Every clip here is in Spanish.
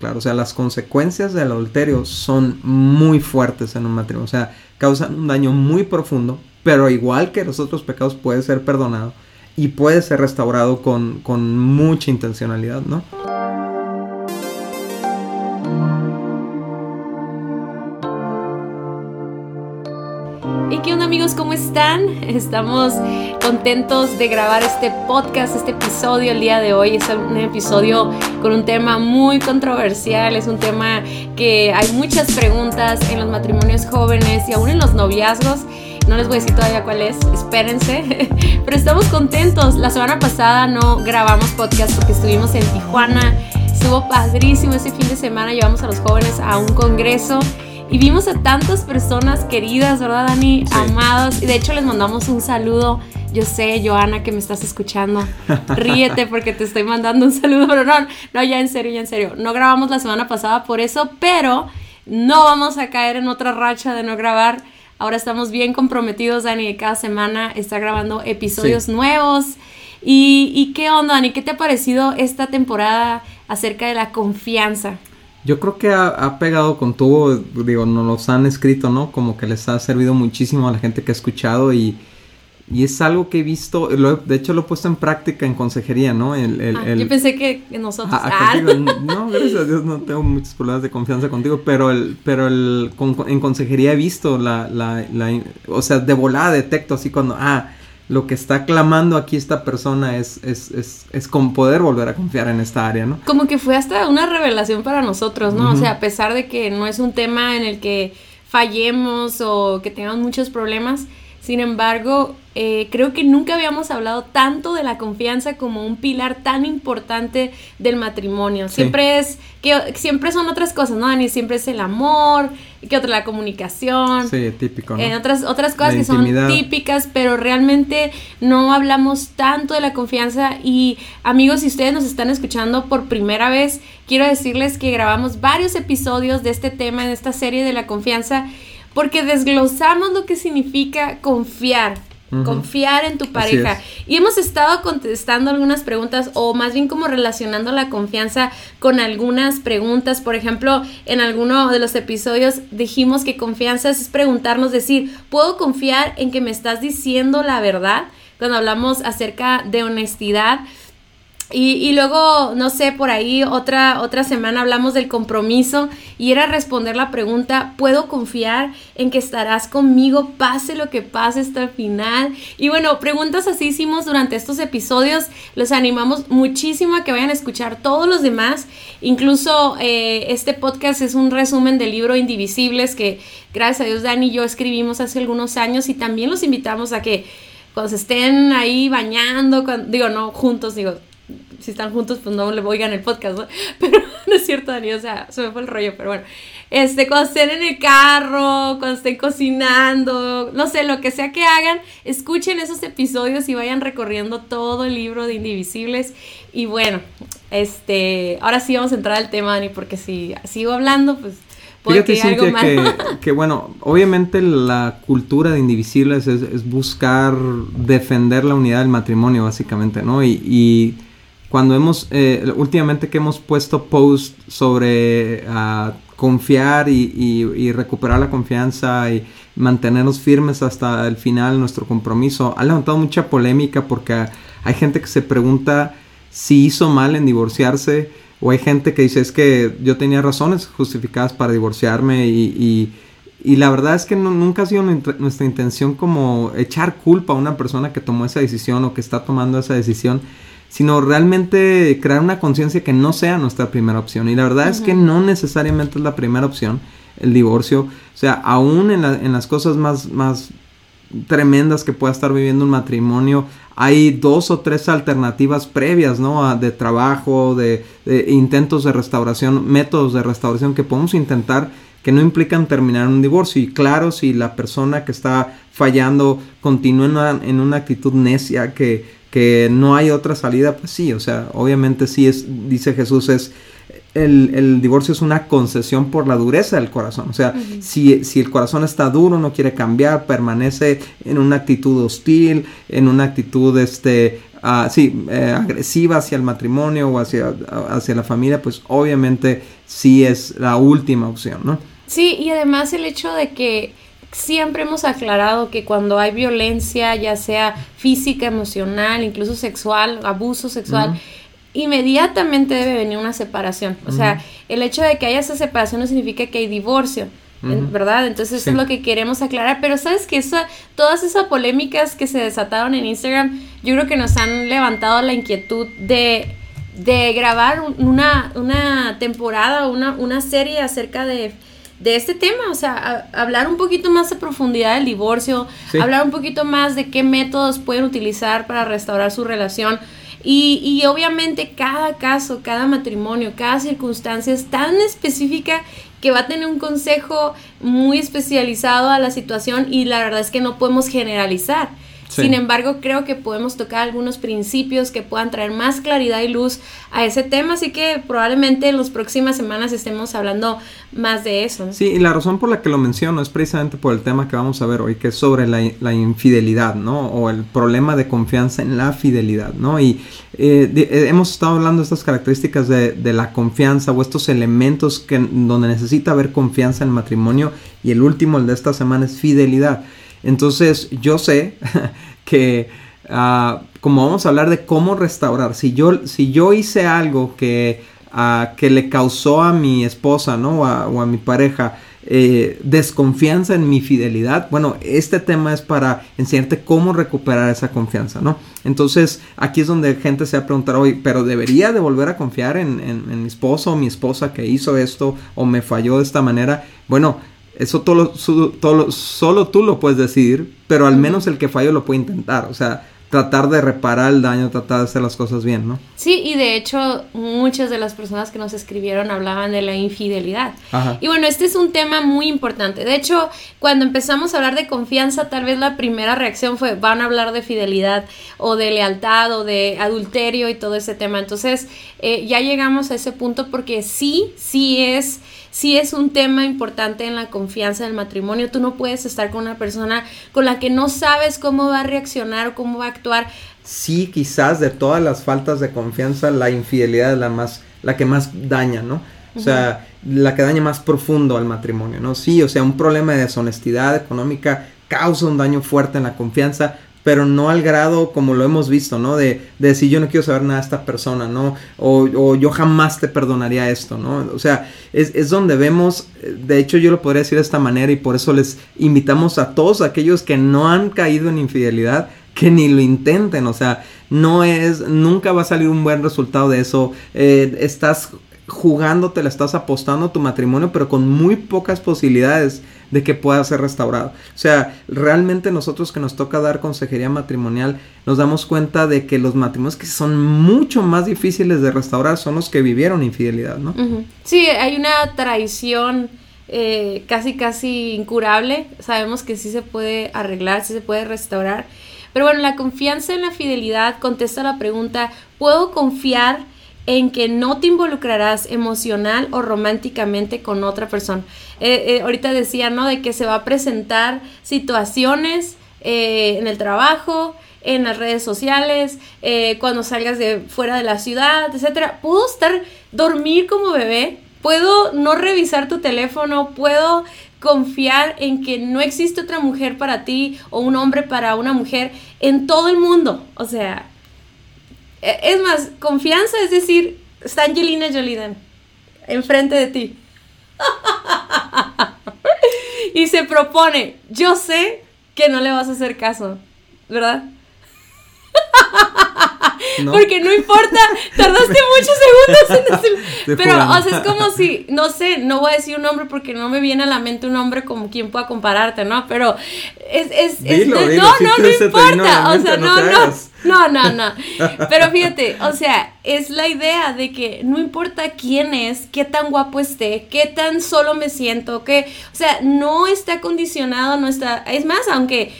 Claro, o sea, las consecuencias del adulterio son muy fuertes en un matrimonio, o sea, causan un daño muy profundo, pero igual que los otros pecados puede ser perdonado y puede ser restaurado con, con mucha intencionalidad, ¿no? Amigos? ¿Cómo están? Estamos contentos de grabar este podcast, este episodio el día de hoy. Es un episodio con un tema muy controversial, es un tema que hay muchas preguntas en los matrimonios jóvenes y aún en los noviazgos. No les voy a decir todavía cuál es, espérense. Pero estamos contentos. La semana pasada no grabamos podcast porque estuvimos en Tijuana. Estuvo padrísimo ese fin de semana. Llevamos a los jóvenes a un congreso y vimos a tantas personas queridas, ¿verdad, Dani? Amadas. Y de hecho les mandamos un saludo. Yo sé, Joana, que me estás escuchando. Ríete porque te estoy mandando un saludo. Pero no, no, ya en serio, ya en serio. No grabamos la semana pasada por eso, pero no vamos a caer en otra racha de no grabar. Ahora estamos bien comprometidos, Dani, cada semana está grabando episodios nuevos. ¿Y, ¿Y qué onda, Dani? ¿Qué te ha parecido esta temporada acerca de la confianza? Yo creo que ha, pegado con tubo, digo, nos los han escrito, ¿no? Como que les ha servido muchísimo a la gente que ha escuchado y, y es algo que he visto, de hecho lo he puesto en práctica en consejería, ¿no? El, el, ah, yo pensé que nosotros... Ah, ah. no, gracias a Dios no tengo muchos problemas de confianza contigo, pero el, pero el, en consejería he visto la, la, la, o sea, de volada detecto así cuando, ah, lo que está clamando aquí esta persona es, es, es, es, con poder volver a confiar en esta área, ¿no? Como que fue hasta una revelación para nosotros, ¿no? O sea, a pesar de que no es un tema en el que fallemos o que tengamos muchos problemas, sin embargo, eh, creo que nunca habíamos hablado tanto de la confianza como un pilar tan importante del matrimonio. Siempre es, que siempre son otras cosas, ¿no, Dani? Siempre es el amor, que otra la comunicación. Sí, típico. ¿no? otras, otras cosas que son típicas, pero realmente no hablamos tanto de la confianza. Y amigos, si ustedes nos están escuchando por primera vez, quiero decirles que grabamos varios episodios de este tema en esta serie de la confianza porque desglosamos lo que significa confiar. Confiar en tu pareja. Y hemos estado contestando algunas preguntas o más bien como relacionando la confianza con algunas preguntas. Por ejemplo, en alguno de los episodios dijimos que confianza es preguntarnos, decir, ¿puedo confiar en que me estás diciendo la verdad? Cuando hablamos acerca de honestidad. Y, luego, no sé, por ahí otra, otra semana hablamos del compromiso y era responder la pregunta, ¿puedo confiar en que estarás conmigo pase lo que pase hasta el final? Y bueno, preguntas así hicimos durante estos episodios. Los animamos muchísimo a que vayan a escuchar todos los demás. Incluso eh, este podcast es un resumen del libro Indivisibles que gracias a Dios Dani y yo escribimos hace algunos años y también los invitamos a que cuando se estén ahí bañando, digo, no juntos, digo, si están juntos, pues no le oigan el podcast, ¿no? Pero no es cierto, Dani, o sea, se me fue el rollo, pero bueno. Este, cuando estén en el carro, cuando estén cocinando, no sé, lo que sea que hagan, escuchen esos episodios y vayan recorriendo todo el libro de Indivisibles. Y bueno, este, ahora sí vamos a entrar al tema, Dani, porque si sigo hablando, pues Fíjate, que, algo que, que, bueno, obviamente la cultura de Indivisibles es, es, buscar defender la unidad del matrimonio, básicamente, ¿no? Y, y cuando hemos, eh, últimamente que hemos puesto post sobre uh, confiar y, y, recuperar la confianza y mantenernos firmes hasta el final nuestro compromiso, ha levantado mucha polémica porque hay gente que se pregunta si hizo mal en divorciarse o hay gente que dice es que yo tenía razones justificadas para divorciarme y, y, la verdad es que nunca ha sido nuestra intención como echar culpa a una persona que tomó esa decisión o que está tomando esa decisión sino realmente crear una conciencia que no sea nuestra primera opción. Y la verdad es que no necesariamente es la primera opción el divorcio. O sea, aún en, en las cosas más, más tremendas que pueda estar viviendo un matrimonio, hay dos o tres alternativas previas, ¿no? De trabajo, de, intentos de restauración, métodos de restauración que podemos intentar que no implican terminar un divorcio. Y claro, si la persona que está fallando continúa en una actitud necia que que no hay otra salida, pues sí, o sea, obviamente sí es, dice Jesús, es el, divorcio es una concesión por la dureza del corazón. O sea, si, si, el corazón está duro, no quiere cambiar, permanece en una actitud hostil, en una actitud este, uh, sí, eh, agresiva hacia el matrimonio o hacia, hacia la familia, pues obviamente sí es la última opción, ¿no? Sí, y además el hecho de que siempre hemos aclarado que cuando hay violencia, ya sea física, emocional, incluso sexual, abuso sexual, inmediatamente debe venir una separación. O sea, el hecho de que haya esa separación no significa que hay divorcio. ¿Verdad? Entonces eso es lo que queremos aclarar. Pero sabes que esa, todas esas polémicas que se desataron en Instagram, yo creo que nos han levantado la inquietud de, de grabar una, una temporada, una, una serie acerca de de este tema, o sea, hablar un poquito más de profundidad del divorcio, hablar un poquito más de qué métodos pueden utilizar para restaurar su relación. Y, y, obviamente cada caso, cada matrimonio, cada circunstancia es tan específica que va a tener un consejo muy especializado a la situación y la verdad es que no podemos generalizar. Sin embargo, creo que podemos tocar algunos principios que puedan traer más claridad y luz a ese tema, así que probablemente en las próximas semanas estemos hablando más de eso. Sí, y la razón por la que lo menciono es precisamente por el tema que vamos a ver hoy, que es sobre la, infidelidad, ¿no? O el problema de confianza en la fidelidad, ¿no? Y eh, eh, hemos estado hablando de estas características de, de, la confianza o estos elementos que, donde necesita haber confianza en el matrimonio y el último, el de esta semana, es fidelidad. Entonces yo sé que ah, como vamos a hablar de cómo restaurar, si yo, si yo hice algo que, ah, que le causó a mi esposa ¿no? o a mi pareja eh, desconfianza en mi fidelidad, bueno, este tema es para enseñarte cómo recuperar esa confianza, ¿no? Entonces aquí es donde gente se va a preguntar, pero debería de volver a confiar en, en mi esposo o mi esposa que hizo esto o me falló de esta manera. Bueno, eso todo, todo, solo tú lo puedes decidir, pero al menos el que falló lo puede intentar. O sea, tratar de reparar el daño, tratar de hacer las cosas bien, ¿no? Sí, y de hecho muchas de las personas que nos escribieron hablaban de la infidelidad. Y bueno, este es un tema muy importante. De hecho, cuando empezamos a hablar de confianza, tal vez la primera reacción fue, van a hablar de fidelidad o de lealtad o de adulterio y todo ese tema. Entonces, eh, ya llegamos a ese punto porque sí, sí es si es un tema importante en la confianza del matrimonio. Tú no puedes estar con una persona con la que no sabes cómo va a reaccionar o cómo va a actuar. Sí, quizás de todas las faltas de confianza, la infidelidad es la más, la que más daña, ¿no? O sea, la que daña más profundo al matrimonio, ¿no? Sí, o sea, un problema de deshonestidad económica causa un daño fuerte en la confianza, pero no al grado como lo hemos visto, ¿no? De, de decir yo no quiero saber nada de esta persona, ¿no? O, o yo jamás te perdonaría esto, ¿no? O sea, es, es, donde vemos, de hecho yo lo podría decir de esta manera y por eso les invitamos a todos aquellos que no han caído en infidelidad, que ni lo intenten, o sea, no es, nunca va a salir un buen resultado de eso, eh, estás jugando, te la estás apostando a tu matrimonio, pero con muy pocas posibilidades de que pueda ser restaurado. O sea, realmente nosotros que nos toca dar consejería matrimonial, nos damos cuenta de que los matrimonios que son mucho más difíciles de restaurar son los que vivieron infidelidad, ¿no? Sí, hay una traición eh, casi, casi incurable. Sabemos que sí se puede arreglar, sí se puede restaurar. Pero bueno, la confianza en la fidelidad contesta la pregunta, ¿puedo confiar? En que no te involucrarás emocional o románticamente con otra persona. Eh, eh, ahorita decía, ¿no? De que se va a presentar situaciones eh, en el trabajo, en las redes sociales, cuando salgas de fuera de la ciudad, etcétera. Puedo estar, dormir como bebé, puedo no revisar tu teléfono, puedo confiar en que no existe otra mujer para ti o un hombre para una mujer en todo el mundo. O sea, es más, confianza es decir, está Angelina Jolie enfrente de ti. y se propone, yo sé que no le vas a hacer caso, ¿verdad? Porque no importa, tardaste muchos segundos en decir. Pero, o sea, es como si, no sé, no voy a decir un nombre porque no me viene a la mente un nombre como quien pueda compararte, ¿no? Pero es, es, no, no, no importa. O sea, no, no. No, no, no. Pero fíjate, o sea, es la idea de que no importa quién es, qué tan guapo esté, qué tan solo me siento, que, o sea, no está condicionado, no está, es más, aunque,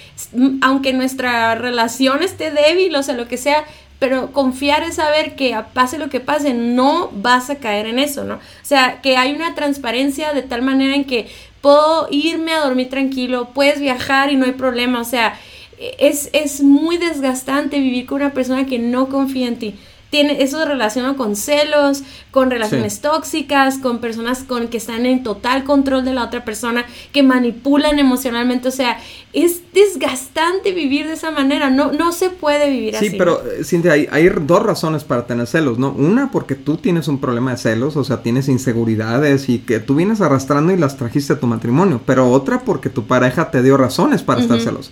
aunque nuestra relación esté débil, o sea, lo que sea, pero confiar es saber que pase lo que pase, no vas a caer en eso, ¿no? O sea, que hay una transparencia de tal manera en que puedo irme a dormir tranquilo, puedes viajar y no hay problema, o sea, es, es muy desgastante vivir con una persona que no confía en ti tiene, eso relaciona con celos, con relaciones tóxicas, con personas con que están en total control de la otra persona, que manipulan emocionalmente. O sea, es desgastante vivir de esa manera. No, no se puede vivir así. Sí, pero eh, Cintia, hay, hay, dos razones para tener celos, ¿no? Una, porque tú tienes un problema de celos, o sea, tienes inseguridades y que tú vienes arrastrando y las trajiste a tu matrimonio. Pero otra, porque tu pareja te dio razones para estar celos.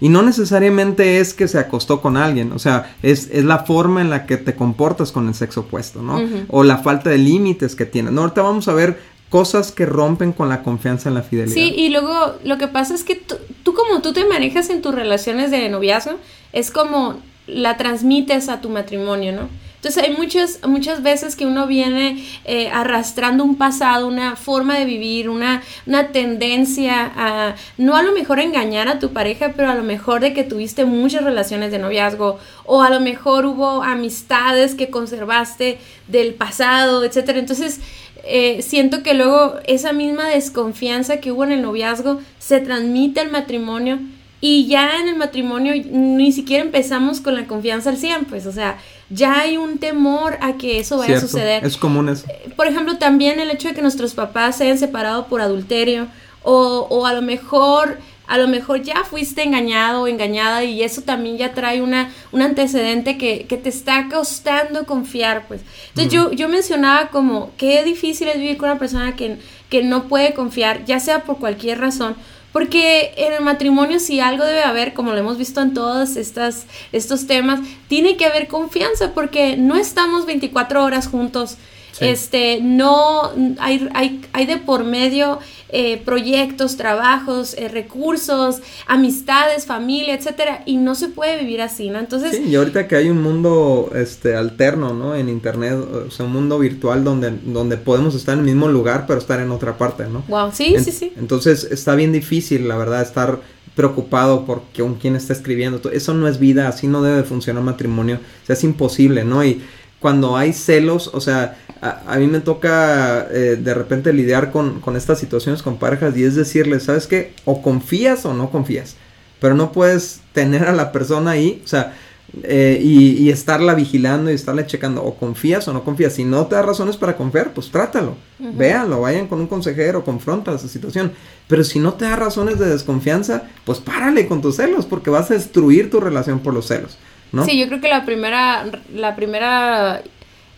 Y no necesariamente es que se acostó con alguien, o sea, es, es la forma en la que te comportas con el sexo opuesto, ¿no? O la falta de límites que tienes. No, ahorita vamos a ver cosas que rompen con la confianza en la fidelidad. Sí, y luego lo que pasa es que tú, como tú te manejas en tus relaciones de noviazgo, es como la transmites a tu matrimonio, ¿no? Entonces hay muchas, muchas veces que uno viene eh, arrastrando un pasado, una forma de vivir, una, una tendencia a, no a lo mejor engañar a tu pareja, pero a lo mejor de que tuviste muchas relaciones de noviazgo o a lo mejor hubo amistades que conservaste del pasado, etc. Entonces eh, siento que luego esa misma desconfianza que hubo en el noviazgo se transmite al matrimonio y ya en el matrimonio ni siquiera empezamos con la confianza al 100, pues, o sea, ya hay un temor a que eso vaya a suceder. Es común eso. Eh, por ejemplo, también el hecho de que nuestros papás se hayan separado por adulterio o, o a lo mejor a lo mejor ya fuiste engañado o engañada y eso también ya trae una, un antecedente que, que te está costando confiar, pues. Entonces yo, yo mencionaba como qué difícil es vivir con una persona que, que no puede confiar, ya sea por cualquier razón, porque en el matrimonio si algo debe haber, como lo hemos visto en todos estas, estos temas, tiene que haber confianza porque no estamos 24 horas juntos. Este, no, hay, hay, hay de por medio eh, proyectos, trabajos, eh, recursos, amistades, familia, etcétera, y no se puede vivir así, ¿no? Entonces. Sí, y ahorita que hay un mundo este alterno, ¿no? En internet, o sea, un mundo virtual donde, donde podemos estar en el mismo lugar, pero estar en otra parte, ¿no? Wow, sí, sí, sí. Entonces está bien difícil, la verdad, estar preocupado por con quién está escribiendo. Eso no es vida, así no debe funcionar un matrimonio. O sea, es imposible, ¿no? Y cuando hay celos, o sea, a, mí me toca eh, de repente lidiar con, con, estas situaciones con parejas y es decirles, ¿sabes qué? O confías o no confías, pero no puedes tener a la persona ahí, o sea, eh, y, estarla vigilando y estarle checando, o confías o no confías. Si no te da razones para confiar, pues trátalo, véanlo, vayan con un consejero, confronta esa situación. Pero si no te da razones de desconfianza, pues párale con tus celos, porque vas a destruir tu relación por los celos. ¿No? Sí, yo creo que la primera, la primera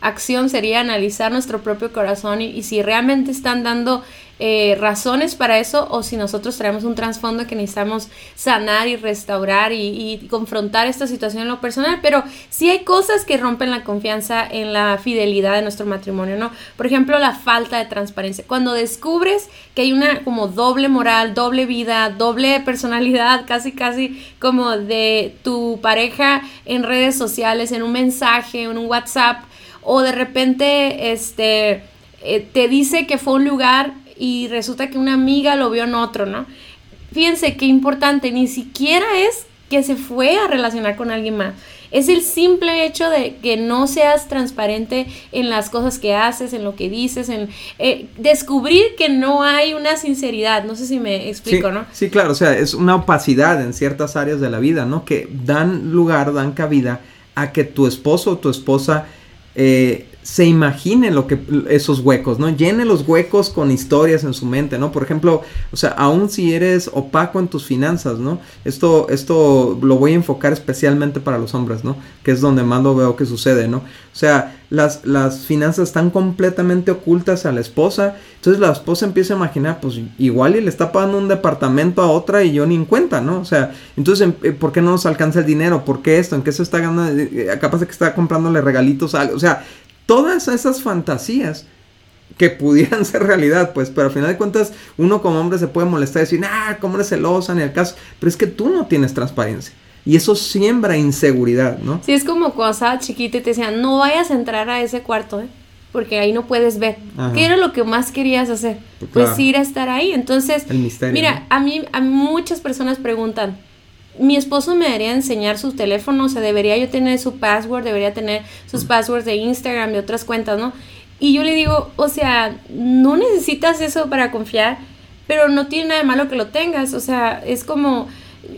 acción sería analizar nuestro propio corazón y, si realmente están dando eh, razones para eso o si nosotros traemos un trasfondo que necesitamos sanar y restaurar y, confrontar esta situación en lo personal, pero sí hay cosas que rompen la confianza en la fidelidad de nuestro matrimonio, ¿no? Por ejemplo, la falta de transparencia. Cuando descubres que hay una como doble moral, doble vida, doble personalidad, casi casi como de tu pareja en redes sociales, en un mensaje, en un WhatsApp, o de repente este, eh, te dice que fue un lugar y resulta que una amiga lo vio en otro, ¿no? Fíjense qué importante, ni siquiera es que se fue a relacionar con alguien más. Es el simple hecho de que no seas transparente en las cosas que haces, en lo que dices, en eh, descubrir que no hay una sinceridad. No sé si me explico, ¿no? Sí, claro, o sea, es una opacidad en ciertas áreas de la vida, ¿no? Que dan lugar, dan cabida a que tu esposo o tu esposa eh, se imagine lo que esos huecos, ¿no? Llene los huecos con historias en su mente, ¿no? Por ejemplo, o sea, aun si eres opaco en tus finanzas, ¿no? Esto, esto lo voy a enfocar especialmente para los hombres, ¿no? Que es donde más lo veo que sucede, ¿no? O sea, las, las finanzas están completamente ocultas a la esposa, entonces la esposa empieza a imaginar, pues igual y le está pagando un departamento a otra y yo ni en cuenta, ¿no? O sea, entonces, eh, ¿por qué no nos alcanza el dinero? ¿Por qué esto? ¿En qué se está ganando? Eh, eh, capaz de que está comprándole regalitos a... O sea, todas esas fantasías que pudieran ser realidad, pues, pero al final de cuentas uno como hombre se puede molestar y decir, ah, cómo eres celosa, ni el caso, pero es que tú no tienes transparencia. Y eso siembra inseguridad, ¿no? Sí, es como cuando estaba chiquita y te decían, no vayas a entrar a ese cuarto, ¿eh? Porque ahí no puedes ver. ¿Qué era lo que más querías hacer? Pues ir a estar ahí. Entonces, mira, a mí a muchas personas preguntan, mi esposo me debería enseñar su teléfono, o sea, debería yo tener su password, debería tener sus passwords de Instagram, de otras cuentas, ¿no? Y yo le digo, o sea, no necesitas eso para confiar, pero no tiene nada de malo que lo tengas, o sea, es como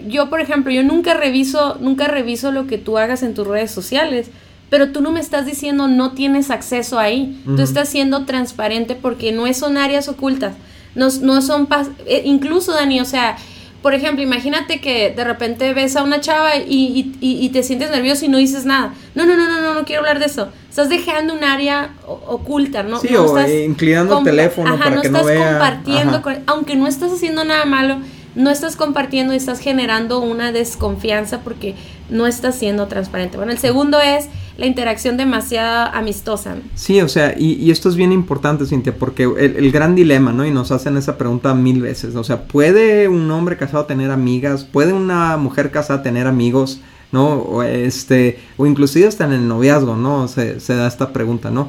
yo por ejemplo, yo nunca reviso, nunca reviso lo que tú hagas en tus redes sociales, pero tú no me estás diciendo no tienes acceso ahí. Tú estás siendo transparente porque no son áreas ocultas. No, no son, eh, incluso Dani, o sea, por ejemplo, imagínate que de repente ves a una chava y, y, te sientes nervioso y no dices nada. No, no, no, no, no, no quiero hablar de eso. Estás dejando un área oculta, ¿no? Sí, no o estás inclinando el teléfono para no que no estás compartiendo, aunque no estás haciendo nada malo, no estás compartiendo y estás generando una desconfianza porque no estás siendo transparente. Bueno, el segundo es la interacción demasiado amistosa. Sí, o sea, y, esto es bien importante, Cintia, porque el, gran dilema, ¿no? Y nos hacen esa pregunta mil veces, o sea, ¿puede un hombre casado tener amigas? ¿Puede una mujer casada tener amigos? ¿No? O, este, o inclusive hasta en el noviazgo, ¿no? Se da esta pregunta, ¿no?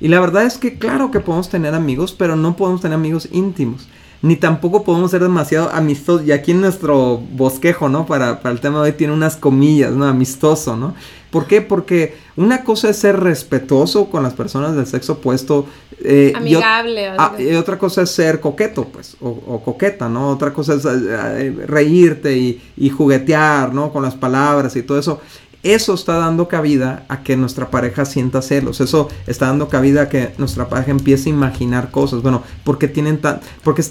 Y la verdad es que claro que podemos tener amigos, pero no podemos tener amigos íntimos ni tampoco podemos ser demasiado amistosos. Y aquí en nuestro bosquejo, ¿no? Para, para el tema de hoy tiene unas comillas, ¿no? Amistoso, ¿no? ¿Por qué? Porque una cosa es ser respetuoso con las personas del sexo opuesto. Eh, Amigable. Ah, y, otra cosa es ser coqueto, pues, o, coqueta, ¿no? Otra cosa es eh, reírte y, y, juguetear, ¿no? Con las palabras y todo eso. Eso está dando cabida a que nuestra pareja sienta celos. Eso está dando cabida a que nuestra pareja empiece a imaginar cosas. Bueno, porque tienen tan, porque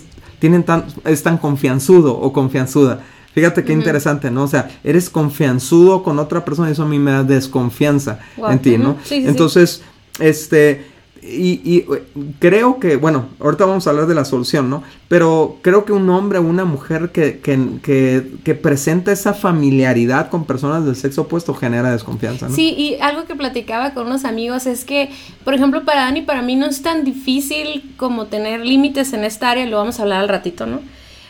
tienen tan, es tan confianzudo o confianzuda. Fíjate qué interesante, ¿no? O sea, eres confianzudo con otra persona y eso a mí me da desconfianza en ti, ¿no? Entonces, este, y, y, creo que, bueno, ahorita vamos a hablar de la solución, ¿no? Pero creo que un hombre o una mujer que, que, que, que, presenta esa familiaridad con personas del sexo opuesto genera desconfianza, ¿no? Sí, y algo que platicaba con unos amigos es que, por ejemplo, para Dani, para mí no es tan difícil como tener límites en esta área, lo vamos a hablar al ratito, ¿no?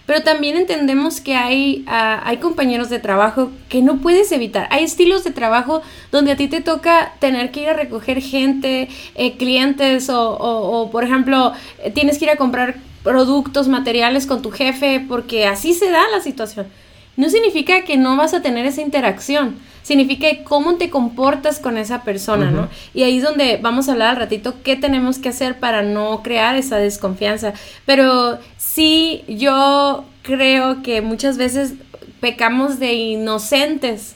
Pero también entendemos que hay, ah, hay compañeros de trabajo que no puedes evitar. Hay estilos de trabajo donde a ti te toca tener que ir a recoger gente, eh, clientes o, o, por ejemplo, eh, tienes que ir a comprar productos, materiales con tu jefe porque así se da la situación. No significa que no vas a tener esa interacción, significa cómo te comportas con esa persona, ¿no? Y ahí es donde vamos a hablar al ratito qué tenemos que hacer para no crear esa desconfianza. Pero sí, yo creo que muchas veces pecamos de inocentes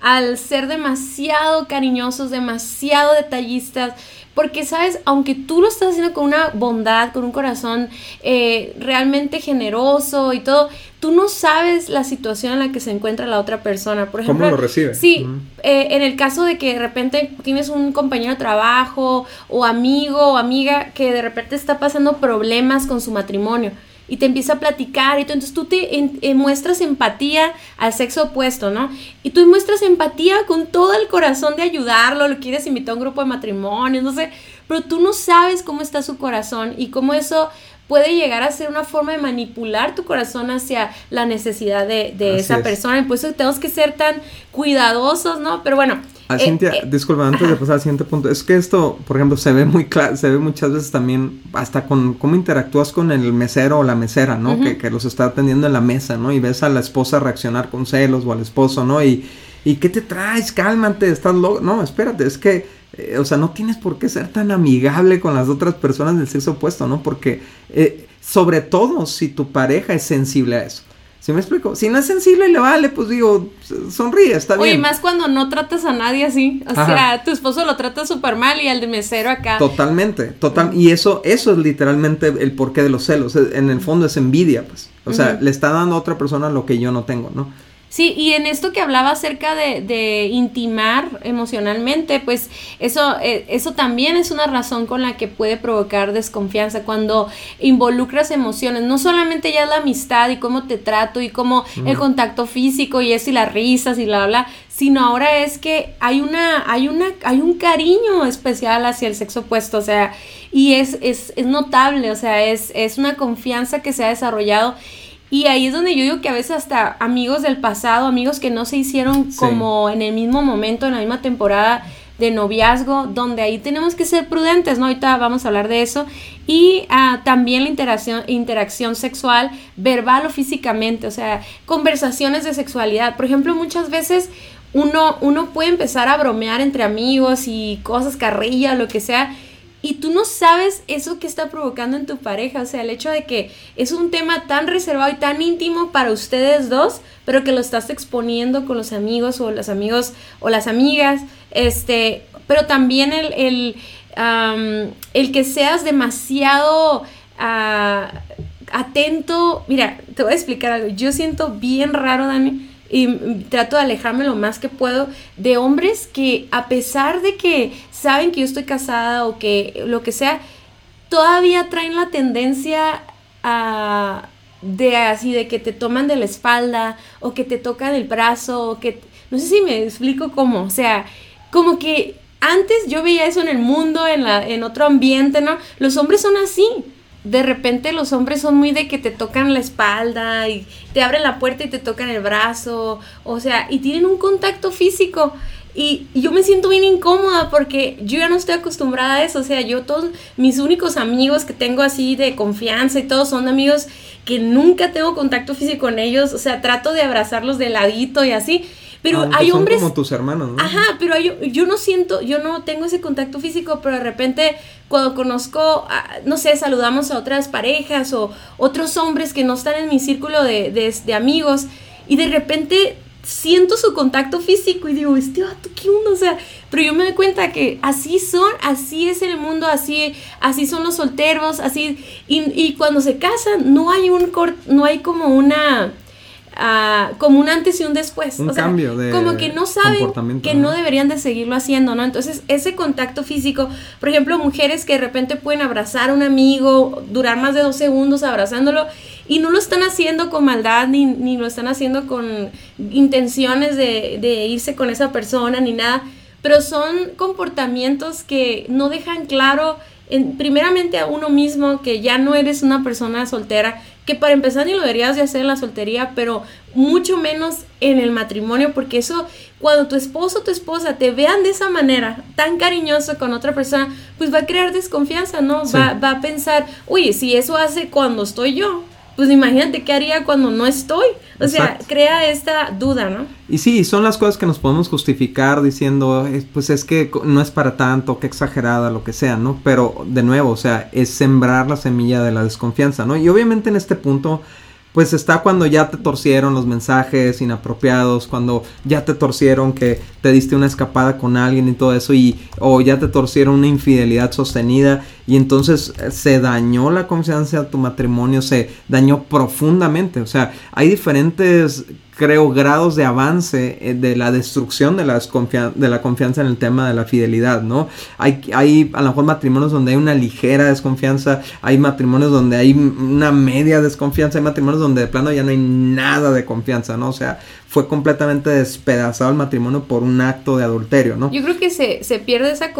al ser demasiado cariñosos, demasiado detallistas, porque, sabes, aunque tú lo estás haciendo con una bondad, con un corazón eh, realmente generoso y todo, tú no sabes la situación en la que se encuentra la otra persona. Por ejemplo, ¿Cómo lo recibe? Sí, eh, en el caso de que de repente tienes un compañero de trabajo o amigo o amiga que de repente está pasando problemas con su matrimonio y te empieza a platicar y tú, entonces tú te eh, muestras empatía al sexo opuesto, ¿no? Y tú muestras empatía con todo el corazón de ayudarlo, lo quieres invitar a un grupo de matrimonio, no sé, pero tú no sabes cómo está su corazón y cómo eso puede llegar a ser una forma de manipular tu corazón hacia la necesidad de, esa persona. Y por eso tenemos que ser tan cuidadosos, ¿no? Pero bueno, Ah, Cintia, eh, disculpa, antes de pasar al siguiente punto, es que esto, por ejemplo, se ve muy claro, se ve muchas veces también hasta con cómo interactúas con el mesero o la mesera, ¿no? que, que, los está atendiendo en la mesa, ¿no? Y ves a la esposa reaccionar con celos o al esposo, ¿no? Y, y ¿qué te traes? Cálmate, estás loco. No, espérate, es que, eh, o sea, no tienes por qué ser tan amigable con las otras personas del sexo opuesto, ¿no? Porque, eh, sobre todo si tu pareja es sensible a eso. ¿Sí me explico? Si no es sensible y le vale, pues digo, sonríe, está bien. Oye, más cuando no tratas a nadie así. O sea, tu esposo lo trata súper mal y al de mesero acá. Totalmente, total. Y eso, eso es literalmente el porqué de los celos. En el fondo es envidia, pues. O sea, le está dando a otra persona lo que yo no tengo, ¿no? Sí, y en esto que hablaba acerca de, de intimar emocionalmente, pues eso, eh, eso también es una razón con la que puede provocar desconfianza cuando involucras emociones. No solamente ya la amistad y cómo te trato y cómo el contacto físico y eso y las risas y bla, bla, sino ahora es que hay una, hay una, hay un cariño especial hacia el sexo opuesto, o sea, y es, es, es notable, o sea, es, es una confianza que se ha desarrollado y ahí es donde yo digo que a veces hasta amigos del pasado, amigos que no se hicieron como en el mismo momento, en la misma temporada de noviazgo, donde ahí tenemos que ser prudentes, ¿no? Ahorita vamos a hablar de eso. Y ah, también la interacción, interacción sexual, verbal o físicamente, o sea, conversaciones de sexualidad. Por ejemplo, muchas veces uno, uno puede empezar a bromear entre amigos y cosas, carrilla, lo que sea, y tú no sabes eso que está provocando en tu pareja, o sea, el hecho de que es un tema tan reservado y tan íntimo para ustedes dos, pero que lo estás exponiendo con los amigos o los amigos o las amigas, este, pero también el, el, el que seas demasiado uh, atento, mira, te voy a explicar algo, yo siento bien raro, Dani, y trato de alejarme lo más que puedo de hombres que a pesar de que saben que yo estoy casada o que lo que sea, todavía traen la tendencia a de así de que te toman de la espalda o que te tocan el brazo o que no sé si me explico cómo, o sea, como que antes yo veía eso en el mundo, en la en otro ambiente, ¿no? Los hombres son así de repente los hombres son muy de que te tocan la espalda y te abren la puerta y te tocan el brazo, o sea, y tienen un contacto físico. Y, yo me siento bien incómoda porque yo ya no estoy acostumbrada a eso, o sea, yo todos mis únicos amigos que tengo así de confianza y todos son amigos que nunca tengo contacto físico con ellos, o sea, trato de abrazarlos de ladito y así. Pero hay hombres. como tus hermanos, ¿no? Ajá, pero yo, yo no siento, yo no tengo ese contacto físico, pero de repente cuando conozco, no sé, saludamos a otras parejas o otros hombres que no están en mi círculo de, de, amigos y de repente siento su contacto físico y digo, este vato, ¿qué onda? O sea, pero yo me doy cuenta que así son, así es el mundo, así, así son los solteros, así, y, y cuando se casan no hay un, no hay como una como un antes y un después. Un cambio de Como que no saben que ¿no? deberían de seguirlo haciendo, ¿no? Entonces, ese contacto físico, por ejemplo, mujeres que de repente pueden abrazar a un amigo, durar más de dos segundos abrazándolo, y no lo están haciendo con maldad, ni, ni lo están haciendo con intenciones de, de irse con esa persona, ni nada, pero son comportamientos que no dejan claro en, primeramente a uno mismo que ya no eres una persona soltera, que para empezar ni lo deberías de hacer en la soltería, pero mucho menos en el matrimonio, porque eso, cuando tu esposo o tu esposa te vean de esa manera, tan cariñoso con otra persona, pues va a crear desconfianza, ¿no? Va, va a pensar, uy, si eso hace cuando estoy yo, pues imagínate qué haría cuando no estoy. O sea, crea esta duda, ¿no? Y sí, son las cosas que nos podemos justificar diciendo, pues es que no es para tanto, que exagerada, lo que sea, ¿no? Pero de nuevo, o sea, es sembrar la semilla de la desconfianza, ¿no? Y obviamente en este punto pues está cuando ya te torcieron los mensajes inapropiados, cuando ya te torcieron que te diste una escapada con alguien y todo eso, y o ya te torcieron una infidelidad sostenida, y entonces eh, se dañó la confianza tu matrimonio, se dañó profundamente. O sea, hay diferentes creo, grados de avance eh, de la destrucción de, las de la confianza en el tema de la fidelidad, ¿no? Hay, hay a lo mejor matrimonios donde hay una ligera desconfianza, hay matrimonios donde hay una media desconfianza, hay matrimonios donde de plano ya no hay nada de confianza, ¿no? O sea, fue completamente despedazado el matrimonio por un acto de adulterio, ¿no? Yo creo que se, se pierde esa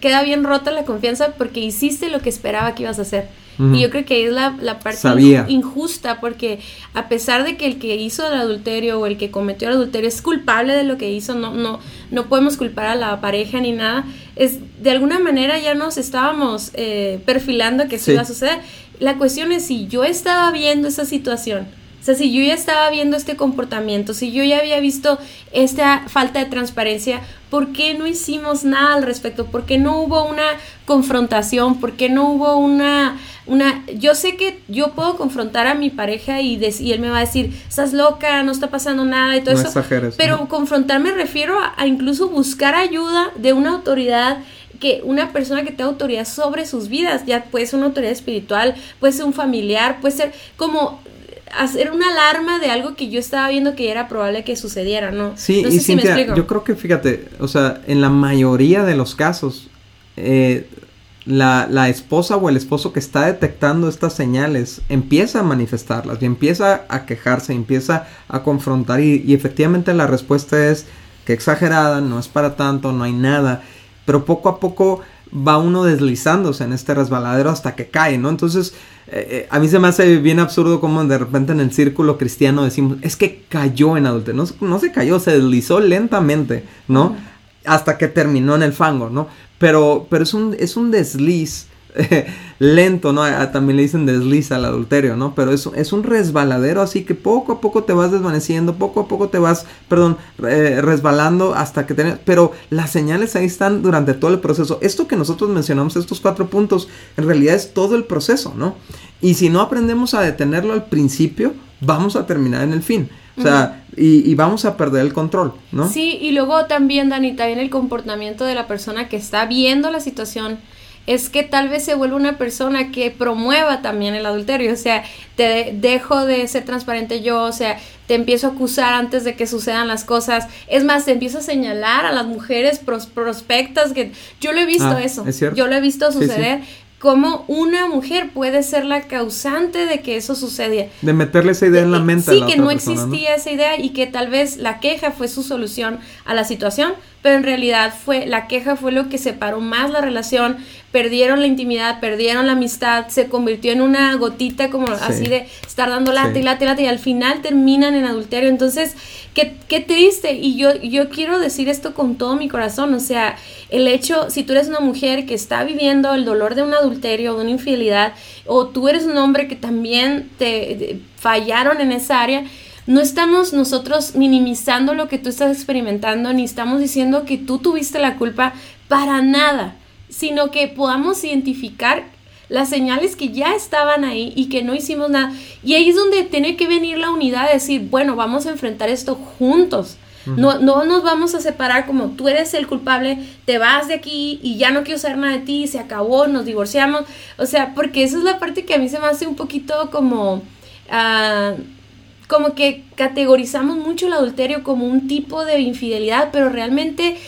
queda bien rota la confianza porque hiciste lo que esperaba que ibas a hacer. Y yo creo que ahí es la, la parte injusta, porque a pesar de que el que hizo el adulterio o el que cometió el adulterio es culpable de lo que hizo, no, no, no podemos culpar a la pareja ni nada, es de alguna manera ya nos estábamos eh, perfilando que eso iba a suceder. La cuestión es si yo estaba viendo esa situación, o sea, si yo ya estaba viendo este comportamiento, si yo ya había visto esta falta de transparencia, ¿por qué no hicimos nada al respecto? ¿Por qué no hubo una confrontación? ¿Por qué no hubo una... una... Yo sé que yo puedo confrontar a mi pareja y, y él me va a decir, estás loca, no está pasando nada y todo eso. pero confrontar me refiero a, incluso buscar ayuda de una autoridad que una persona que tenga autoridad sobre sus vidas, ya puede ser una autoridad espiritual, puede ser un familiar, puede ser como hacer una alarma de algo que yo estaba viendo que era probable que sucediera, ¿no? Sí, no sé y si yo creo que fíjate, o sea, en la mayoría de los casos, eh, la, la, esposa o el esposo que está detectando estas señales empieza a manifestarlas y empieza a quejarse, empieza a confrontar y, y efectivamente la respuesta es que exagerada, no es para tanto, no hay nada, pero poco a poco va uno deslizándose en este resbaladero hasta que cae, ¿no? Entonces, eh, eh, a mí se me hace bien absurdo como de repente en el círculo cristiano decimos, es que cayó en adulterio. No, se cayó, se deslizó lentamente, ¿no? Hasta que terminó en el fango, ¿no? Pero, pero es, un, es un desliz lento, ¿no? también le dicen desliza al adulterio, ¿no? Pero es, es un resbaladero, así que poco a poco te vas desvaneciendo, poco a poco te vas, perdón, resbalando hasta que tenés... Pero las señales ahí están durante todo el proceso. Esto que nosotros mencionamos, estos cuatro puntos, en realidad es todo el proceso, ¿no? Y si no aprendemos a detenerlo al principio, vamos a terminar en el fin. O sea, y, y, vamos a perder el control, ¿no? Sí, y luego también, Dani, también el comportamiento de la persona que está viendo la situación es que tal vez se vuelva una persona que promueva también el adulterio, o sea, te dejo de ser transparente yo, o sea, te empiezo a acusar antes de que sucedan las cosas, es más, te empiezo a señalar a las mujeres prospectas, que yo lo he visto ah, eso, yo lo he visto suceder, cómo una mujer puede ser la causante de que eso suceda. De meterle esa idea en la mente. Sí, que no existía esa idea y que tal vez la queja fue su solución a la situación, pero en realidad fue la queja fue lo que separó más la relación, perdieron la intimidad, perdieron la amistad, se convirtió en una gotita como así de estar dando lata y lata y lata y al final terminan en adulterio. Entonces, qué, qué triste. Y yo, yo quiero decir esto con todo mi corazón, o sea, el hecho, si tú eres una mujer que está viviendo el dolor de un adulterio, de una infidelidad, o tú eres un hombre que también te fallaron en esa área, no estamos nosotros minimizando lo que tú estás experimentando, ni estamos diciendo que tú tuviste la culpa para nada, sino que podamos identificar las señales que ya estaban ahí y que no hicimos nada. Y ahí es donde tiene que venir la unidad, de decir, bueno, vamos a enfrentar esto juntos. No, no nos vamos a separar como tú eres el culpable, te vas de aquí y ya no quiero saber nada de ti, se acabó, nos divorciamos. O sea, porque esa es la parte que a mí se me hace un poquito como... Uh, como que categorizamos mucho el adulterio como un tipo de infidelidad, pero realmente eh,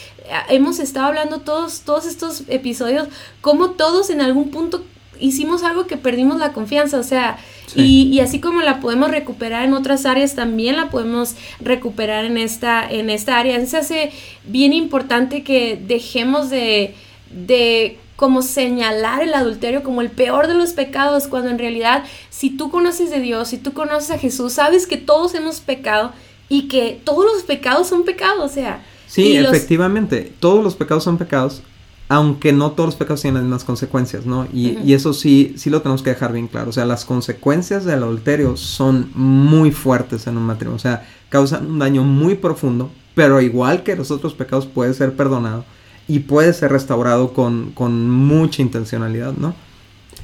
hemos estado hablando todos, todos estos episodios, como todos en algún punto hicimos algo que perdimos la confianza, o sea, y, y, así como la podemos recuperar en otras áreas, también la podemos recuperar en esta, en esta área. Se hace bien importante que dejemos de, de como señalar el adulterio como el peor de los pecados, cuando en realidad si tú conoces de Dios, si tú conoces a Jesús, sabes que todos hemos pecado y que todos los pecados son pecados, o sea. Sí, efectivamente, todos los pecados son pecados, aunque no todos los pecados tienen las mismas consecuencias, ¿no? Y, y, eso sí, sí lo tenemos que dejar bien claro, o sea, las consecuencias del adulterio son muy fuertes en un matrimonio, o sea, causan un daño muy profundo, pero igual que los otros pecados puede ser perdonado y puede ser restaurado con, con mucha intencionalidad, ¿no?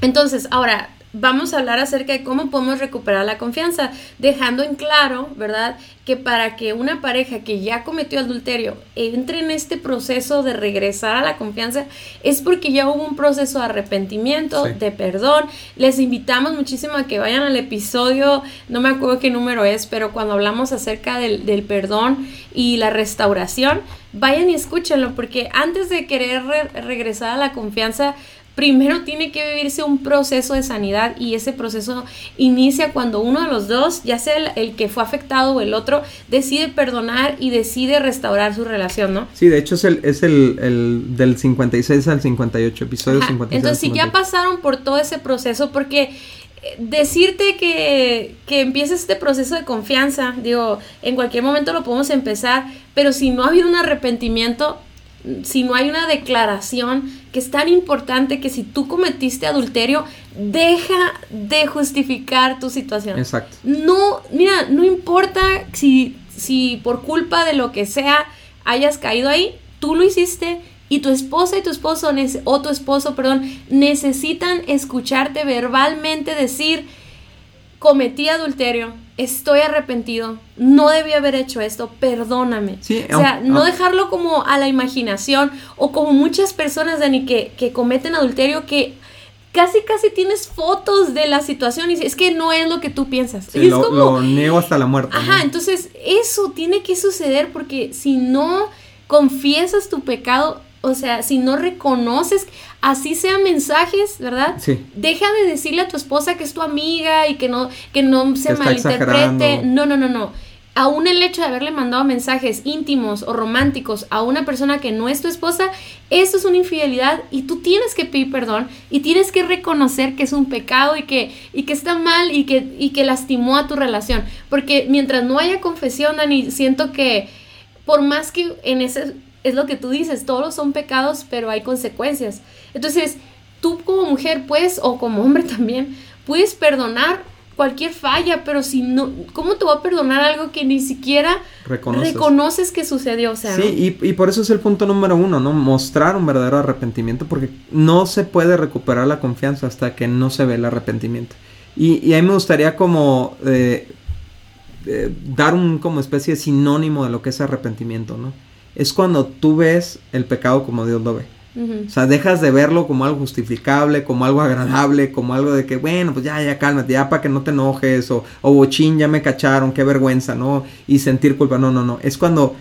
Entonces, ahora, vamos a hablar acerca de cómo podemos recuperar la confianza, dejando en claro, ¿verdad? Que para que una pareja que ya cometió adulterio entre en este proceso de regresar a la confianza, es porque ya hubo un proceso de arrepentimiento, de perdón. Les invitamos muchísimo a que vayan al episodio, no me acuerdo qué número es, pero cuando hablamos acerca del, del perdón y la restauración, vayan y escúchenlo, porque antes de querer regresar a la confianza, primero tiene que vivirse un proceso de sanidad y ese proceso inicia cuando uno de los dos, ya sea el, que fue afectado o el otro, decide perdonar y decide restaurar su relación, ¿no? Sí, de hecho es el, es el, del 56 al 58, episodio 56. Entonces, si ya pasaron por todo ese proceso, porque eh, decirte que, que empieces este proceso de confianza, digo, en cualquier momento lo podemos empezar, pero si no ha habido un arrepentimiento, si no hay una declaración que es tan importante que si tú cometiste adulterio, deja de justificar tu situación. Exacto. No, mira, no importa si, si por culpa de lo que sea hayas caído ahí, tú lo hiciste y tu esposa y tu esposo o tu esposo, perdón, necesitan escucharte verbalmente decir cometí adulterio, estoy arrepentido, no debí haber hecho esto, perdóname. o sea, no dejarlo como a la imaginación o como muchas personas, Dani, que, que cometen adulterio que casi casi tienes fotos de la situación y es que no es lo que tú piensas. y es como, lo niego hasta la muerte. Ajá, entonces eso tiene que suceder porque si no confiesas tu pecado, o sea, si no reconoces, así sean mensajes, ¿verdad? Sí. Deja de decirle a tu esposa que es tu amiga y que no, que no se malinterprete. No, no, no, no. Aún el hecho de haberle mandado mensajes íntimos o románticos a una persona que no es tu esposa, eso es una infidelidad y tú tienes que pedir perdón y tienes que reconocer que es un pecado y que, y que está mal y que, y que lastimó a tu relación. Porque mientras no haya confesión, Dani, siento que por más que en ese es lo que tú dices, todos son pecados, pero hay consecuencias. Entonces, tú como mujer puedes, o como hombre también, puedes perdonar cualquier falla, pero si no, ¿cómo te voy a perdonar algo que ni siquiera reconoces, que sucedió? O sea, sí, y, por eso es el punto número uno, ¿no? Mostrar un verdadero arrepentimiento, porque no se puede recuperar la confianza hasta que no se ve el arrepentimiento. Y, y a mí me gustaría como eh, eh, dar un como especie de sinónimo de lo que es arrepentimiento, ¿no? Es cuando tú ves el pecado como Dios lo ve. O sea, dejas de verlo como algo justificable, como algo agradable, como algo de que, bueno, pues ya, ya cálmate, ya para que no te enojes, o, o bochín, ya me cacharon, qué vergüenza, ¿no? Y sentir culpa. No, no, no. Es cuando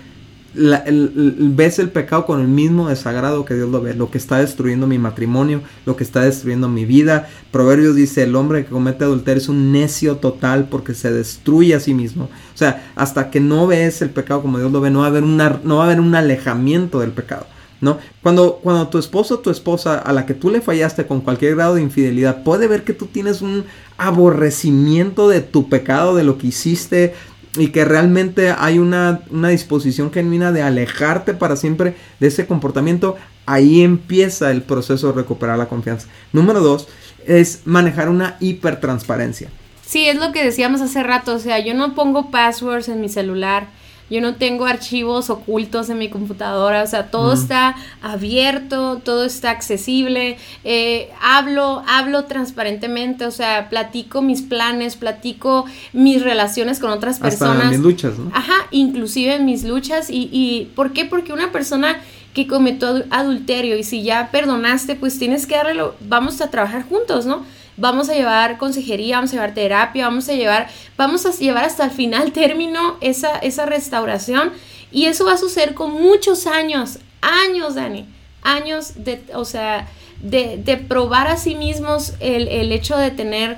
ves el pecado con el mismo desagrado que Dios lo ve, lo que está destruyendo mi matrimonio, lo que está destruyendo mi vida. Proverbios dice, el hombre que comete adulterio es un necio total porque se destruye a sí mismo. O sea, hasta que no ves el pecado como Dios lo ve, no va a haber, una, no va a haber un alejamiento del pecado. ¿no? Cuando, cuando tu esposo o tu esposa a la que tú le fallaste con cualquier grado de infidelidad puede ver que tú tienes un aborrecimiento de tu pecado, de lo que hiciste y que realmente hay una, una disposición genuina de alejarte para siempre de ese comportamiento, ahí empieza el proceso de recuperar la confianza. Número dos es manejar una hipertransparencia. Sí, es lo que decíamos hace rato, o sea, yo no pongo passwords en mi celular yo no tengo archivos ocultos en mi computadora, o sea, todo está abierto, todo está accesible, eh, hablo, hablo transparentemente, o sea, platico mis planes, platico mis relaciones con otras personas. Hasta mis luchas, ¿no? Ajá, inclusive mis luchas. Y, y ¿por qué? Porque una persona que cometió adulterio y si ya perdonaste, pues tienes que darle, vamos a trabajar juntos, ¿no? Vamos a llevar consejería, vamos a llevar terapia, vamos a llevar, vamos a llevar hasta el final término esa, esa restauración. Y eso va a suceder con muchos años, años, Dani, años de, o sea, de, probar a sí mismos el, hecho de tener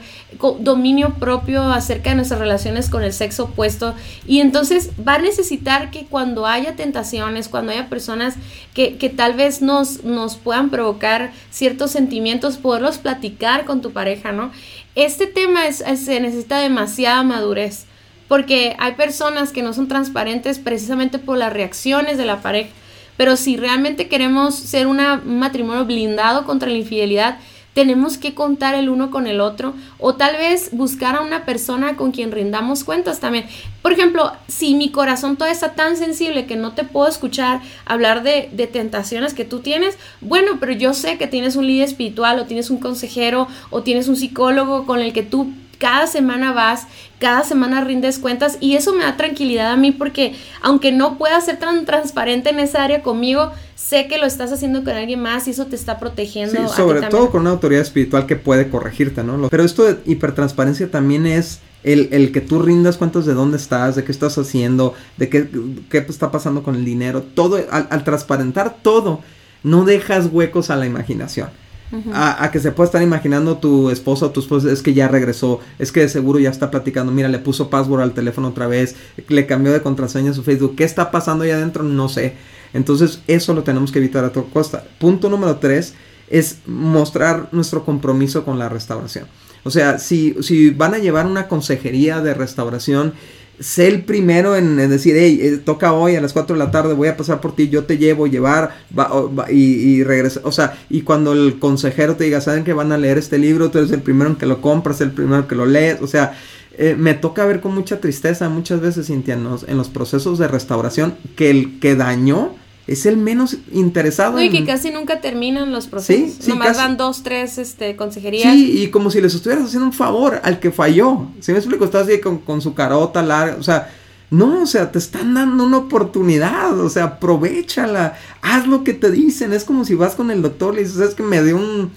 dominio propio acerca de nuestras relaciones con el sexo opuesto. Y entonces va a necesitar que cuando haya tentaciones, cuando haya personas que, tal vez nos, nos puedan provocar ciertos sentimientos, poderlos platicar con tu pareja, ¿no? Este tema es, se necesita demasiada madurez. Porque hay personas que no son transparentes precisamente por las reacciones de la pareja pero si realmente queremos ser un matrimonio blindado contra la infidelidad, tenemos que contar el uno con el otro o tal vez buscar a una persona con quien rindamos cuentas también. Por ejemplo, si mi corazón todavía está tan sensible que no te puedo escuchar hablar de, de, tentaciones que tú tienes, bueno, pero yo sé que tienes un líder espiritual o tienes un consejero o tienes un psicólogo con el que tú cada semana vas, cada semana rindes cuentas y eso me da tranquilidad a mí porque aunque no pueda ser tan transparente en esa área conmigo, sé que lo estás haciendo con alguien más y eso te está protegiendo. Sí, sobre todo con una autoridad espiritual que puede corregirte, ¿no? Pero esto de hipertransparencia también es el, que tú rindas cuentas de dónde estás, de qué estás haciendo, de qué, qué está pasando con el dinero, todo, al transparentar todo, no dejas huecos a la imaginación a, que se pueda estar imaginando tu esposo o tu esposa, es que ya regresó, es que de seguro ya está platicando, mira, le puso password al teléfono otra vez, le cambió de contraseña a su Facebook, ¿qué está pasando ahí adentro? No sé. Entonces eso lo tenemos que evitar a toda costa. Punto número tres es mostrar nuestro compromiso con la restauración. O sea, si, si van a llevar una consejería de restauración, sé el primero en, decir, hey, eh, toca hoy a las 4 de la tarde, voy a pasar por ti, yo te llevo, llevar y, y regresa. O sea, y cuando el consejero te diga, saben que van a leer este libro, tú eres el primero en que lo compras, el primero que lo lees. O sea, eh, me toca ver con mucha tristeza muchas veces, Cintia, en los, en los procesos de restauración, que el que dañó es el menos interesado. Uy, que casi nunca terminan los procesos. Sí, Nomás dan dos, tres este, consejerías. Sí, y como si les estuvieras haciendo un favor al que falló. Si me explico, estás así con, su carota larga, o sea, no, o sea, te están dando una oportunidad, o sea, aprovechala, haz lo que te dicen. Es como si vas con el doctor y le dices, es que me dio un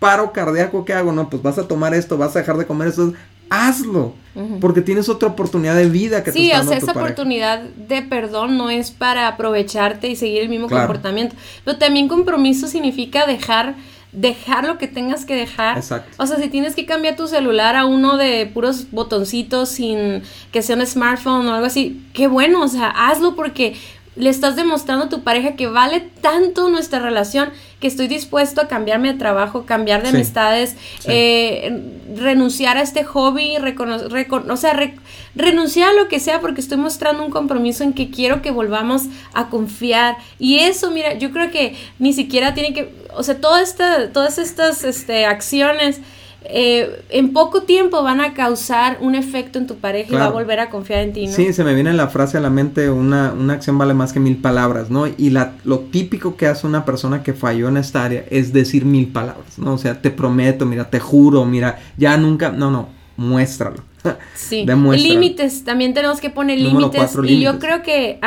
paro cardíaco, ¿qué hago? No, pues vas a tomar esto, vas a dejar de comer esto hazlo. Porque tienes otra oportunidad de vida que sí, te está o sea, esa oportunidad de perdón no es para aprovecharte y seguir el mismo comportamiento. Pero también compromiso significa dejar dejar lo que tengas que dejar. Exacto. O sea, si tienes que cambiar tu celular a uno de puros botoncitos sin que sea un smartphone o algo así, qué bueno, o sea, hazlo porque le estás demostrando a tu pareja que vale tanto nuestra relación que estoy dispuesto a cambiarme de trabajo, cambiar de amistades, eh, renunciar a este hobby, o sea, renunciar a lo que sea porque estoy mostrando un compromiso en que quiero que volvamos a confiar. Y eso, mira, yo creo que ni siquiera tiene que, o sea, toda esta, todas estas este, acciones eh, en poco tiempo van a causar un efecto en tu pareja y va a volver a confiar en ti, ¿no? Sí, se me viene la frase a la mente, una, una acción vale más que mil palabras, ¿no? Y la, lo típico que hace una persona que falló en esta área es decir mil palabras, ¿no? O sea, te prometo, mira, te juro, mira, ya nunca, no, no, muéstralo. Sí, límites, también tenemos que poner límites. Y yo creo que...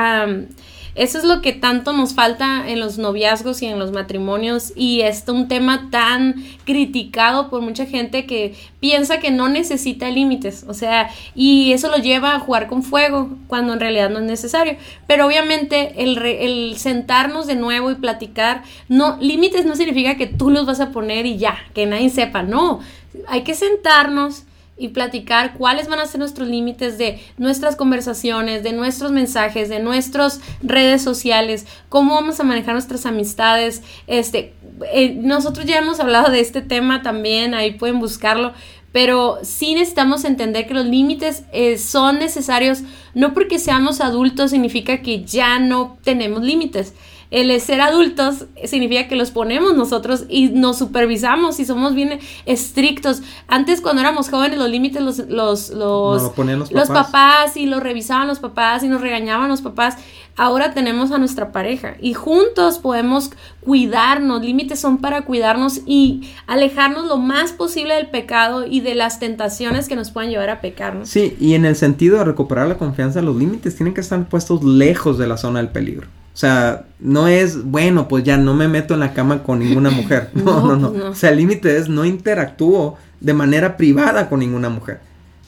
Eso es lo que tanto nos falta en los noviazgos y en los matrimonios y es un tema tan criticado por mucha gente que piensa que no necesita límites, o sea, y eso lo lleva a jugar con fuego cuando en realidad no es necesario. Pero obviamente el, sentarnos de nuevo y platicar, no, límites no significa que tú los vas a poner y ya, que nadie sepa, no, hay que sentarnos y platicar cuáles van a ser nuestros límites de nuestras conversaciones, de nuestros mensajes, de nuestras redes sociales, cómo vamos a manejar nuestras amistades. Este, eh, nosotros ya hemos hablado de este tema también, ahí pueden buscarlo, pero sí necesitamos entender que los límites eh, son necesarios, no porque seamos adultos significa que ya no tenemos límites el ser adultos significa que los ponemos nosotros y nos supervisamos y somos bien estrictos. Antes cuando éramos jóvenes los límites los, los, los, los, papás. y los revisaban los papás y nos regañaban los papás. Ahora tenemos a nuestra pareja y juntos podemos cuidarnos. Límites son para cuidarnos y alejarnos lo más posible del pecado y de las tentaciones que nos puedan llevar a pecar. Sí, y en el sentido de recuperar la confianza, los límites tienen que estar puestos lejos de la zona del peligro. O sea, no es, bueno, pues ya no me meto en la cama con ninguna mujer. No, no, no. no. O sea, el límite es no interactúo de manera privada con ninguna mujer.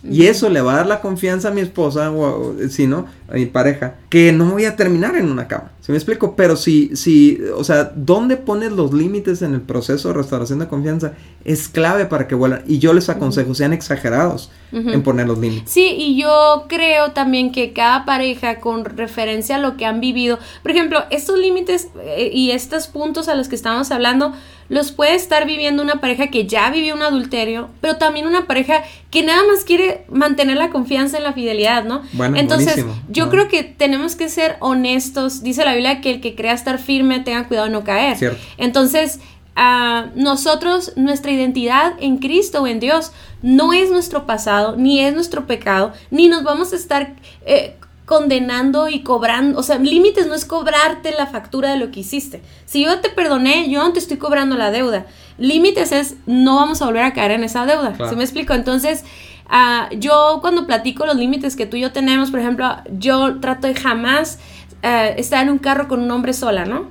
Y eso le va a dar la confianza a mi esposa o, si no, a mi pareja, que no voy a terminar en una cama. ¿Se me explico? Pero si, si, o sea, ¿dónde pones los límites en el proceso de restauración de confianza? Es clave para que vuelvan. Y yo les aconsejo, sean exagerados en poner los límites. Sí, y yo creo también que cada pareja, con referencia a lo que han vivido, por ejemplo, estos límites eh, y estos puntos a los que estamos hablando, los puede estar viviendo una pareja que ya vivió un adulterio, pero también una pareja que nada más quiere mantener la confianza en la fidelidad, ¿no? Bueno, Entonces, yo creo que tenemos que ser honestos. Dice la Biblia que el que crea estar firme tenga cuidado de no caer. Cierto. Entonces, uh, nosotros, nuestra identidad en Cristo o en Dios no es nuestro pasado, ni es nuestro pecado, ni nos vamos a estar eh, condenando y cobrando, o sea, límites no es cobrarte la factura de lo que hiciste. Si yo te perdoné, yo no te estoy cobrando la deuda. Límites es no vamos a volver a caer en esa deuda. ¿Se me explico? Entonces, uh, yo cuando platico los límites que tú y yo tenemos, por ejemplo, yo trato de jamás uh, estar en un carro con un hombre sola, ¿no?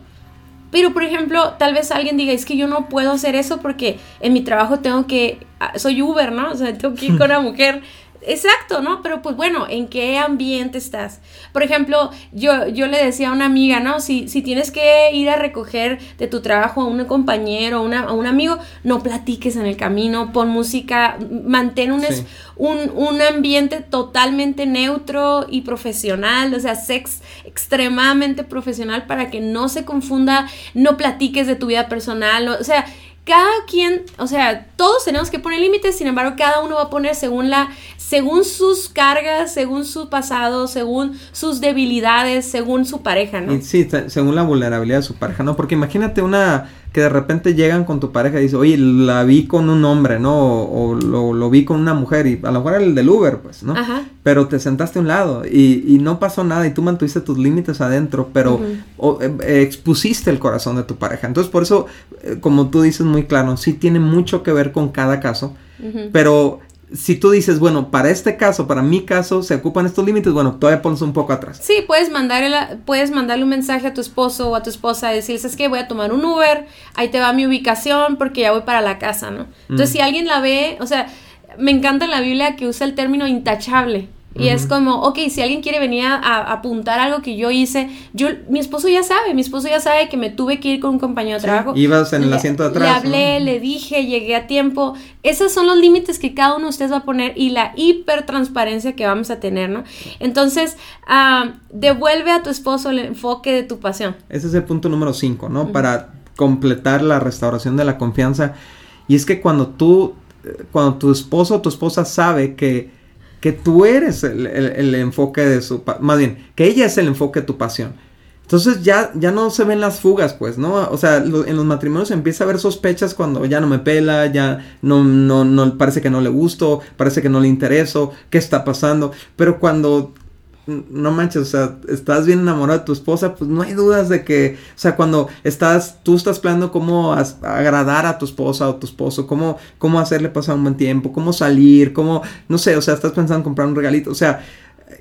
Pero, por ejemplo, tal vez alguien diga, es que yo no puedo hacer eso porque en mi trabajo tengo que, ah, soy Uber, ¿no? O sea, tengo que ir con una mujer. Exacto, ¿no? Pero pues bueno, ¿en qué ambiente estás? Por ejemplo, yo, yo le decía a una amiga, ¿no? Si, si tienes que ir a recoger de tu trabajo a un compañero, una, a un amigo, no platiques en el camino, pon música, mantén un, un, un, ambiente totalmente neutro y profesional, o sea, sex extremadamente profesional para que no se confunda, no platiques de tu vida personal, o sea, cada quien, o sea, todos tenemos que poner límites, sin embargo, cada uno va a poner según la, según sus cargas, según su pasado, según sus debilidades, según su pareja, ¿no? Sí, según la vulnerabilidad de su pareja, ¿no? Porque imagínate una que de repente llegan con tu pareja y dice, oye, la vi con un hombre, ¿no? O, lo, vi con una mujer y a lo mejor era el del Uber, pues, ¿no? Ajá. Pero te sentaste a un lado y, y no pasó nada y tú mantuviste tus límites adentro, pero eh, expusiste el corazón de tu pareja. Entonces, por eso, eh, como tú dices muy claro, sí tiene mucho que ver con cada caso, pero si tú dices, bueno, para este caso, para mi caso, se ocupan estos límites, bueno, todavía pones un poco atrás. Sí, puedes mandarle, puedes mandarle un mensaje a tu esposo o a tu esposa y decirles, es que voy a tomar un Uber, ahí te va mi ubicación porque ya voy para la casa, ¿no? Entonces, mm. si alguien la ve, o sea, me encanta en la Biblia que usa el término intachable. Y es como, ok, si alguien quiere venir a, apuntar algo que yo hice, yo, mi esposo ya sabe, mi esposo ya sabe que me tuve que ir con un compañero de trabajo. Ibas en el asiento de atrás. Le hablé, le dije, llegué a tiempo. Esos son los límites que cada uno de ustedes va a poner y la hipertransparencia que vamos a tener, ¿no? Entonces, ah, devuelve a tu esposo el enfoque de tu pasión. Ese es el punto número 5, ¿no? Para completar la restauración de la confianza. Y es que cuando tú, eh, cuando tu esposo o tu esposa sabe que que tú eres el, enfoque de su, más bien, que ella es el enfoque de tu pasión. Entonces ya, ya no se ven las fugas, pues, ¿no? O sea, en los matrimonios empieza a haber sospechas cuando ya no me pela, ya no, no, no, parece que no le gusto, parece que no le intereso, qué está pasando. Pero cuando no manches, o sea, estás bien enamorado de tu esposa, pues no hay dudas de que, o sea, cuando estás, tú estás planeando cómo agradar a tu esposa o tu esposo, cómo, cómo hacerle pasar un buen tiempo, cómo salir, cómo, no sé, o sea, estás pensando en comprar un regalito, o sea,